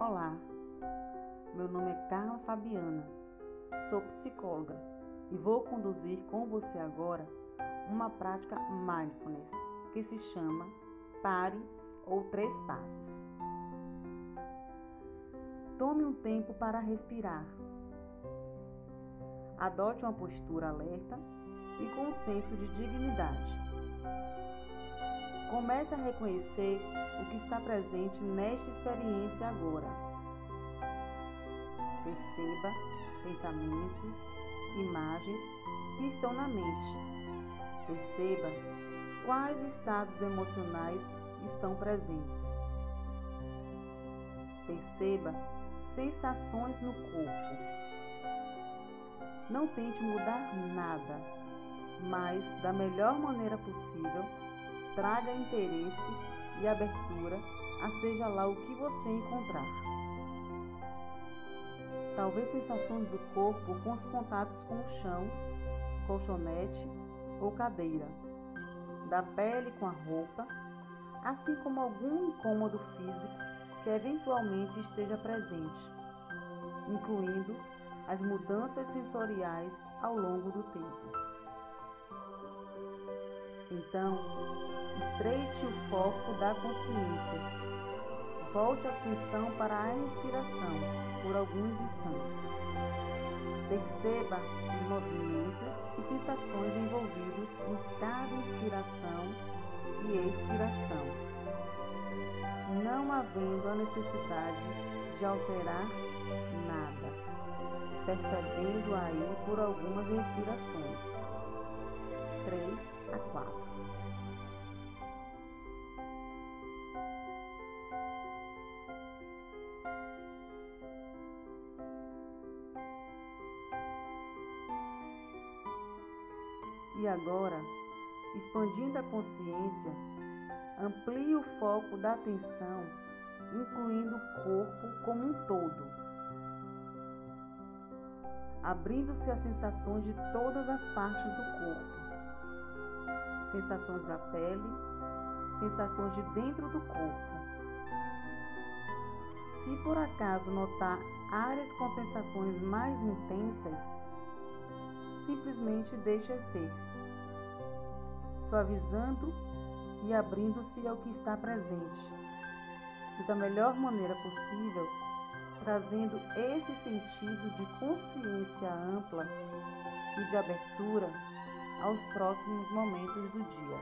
Olá, meu nome é Carla Fabiana, sou psicóloga e vou conduzir com você agora uma prática mindfulness que se chama Pare ou Três Passos. Tome um tempo para respirar. Adote uma postura alerta e com um senso de dignidade. Comece a reconhecer o que está presente nesta experiência agora. Perceba pensamentos, imagens que estão na mente. Perceba quais estados emocionais estão presentes. Perceba sensações no corpo. Não tente mudar nada, mas da melhor maneira possível, traga interesse e abertura a seja lá o que você encontrar. Talvez sensações do corpo com os contatos com o chão, colchonete ou cadeira, da pele com a roupa, assim como algum incômodo físico que eventualmente esteja presente, incluindo as mudanças sensoriais ao longo do tempo. Então, estreite o foco da consciência. Volte a atenção para a respiração por alguns instantes. Perceba os movimentos e sensações envolvidos em cada inspiração e expiração, não havendo a necessidade de alterar nada, percebendo aí por algumas respirações. E agora, expandindo a consciência, amplie o foco da atenção, incluindo o corpo como um todo, abrindo-se às sensações de todas as partes do corpo sensações da pele, sensações de dentro do corpo. Se por acaso notar áreas com sensações mais intensas, simplesmente deixe ser suavizando e abrindo-se ao que está presente. E da melhor maneira possível, trazendo esse sentido de consciência ampla e de abertura aos próximos momentos do dia.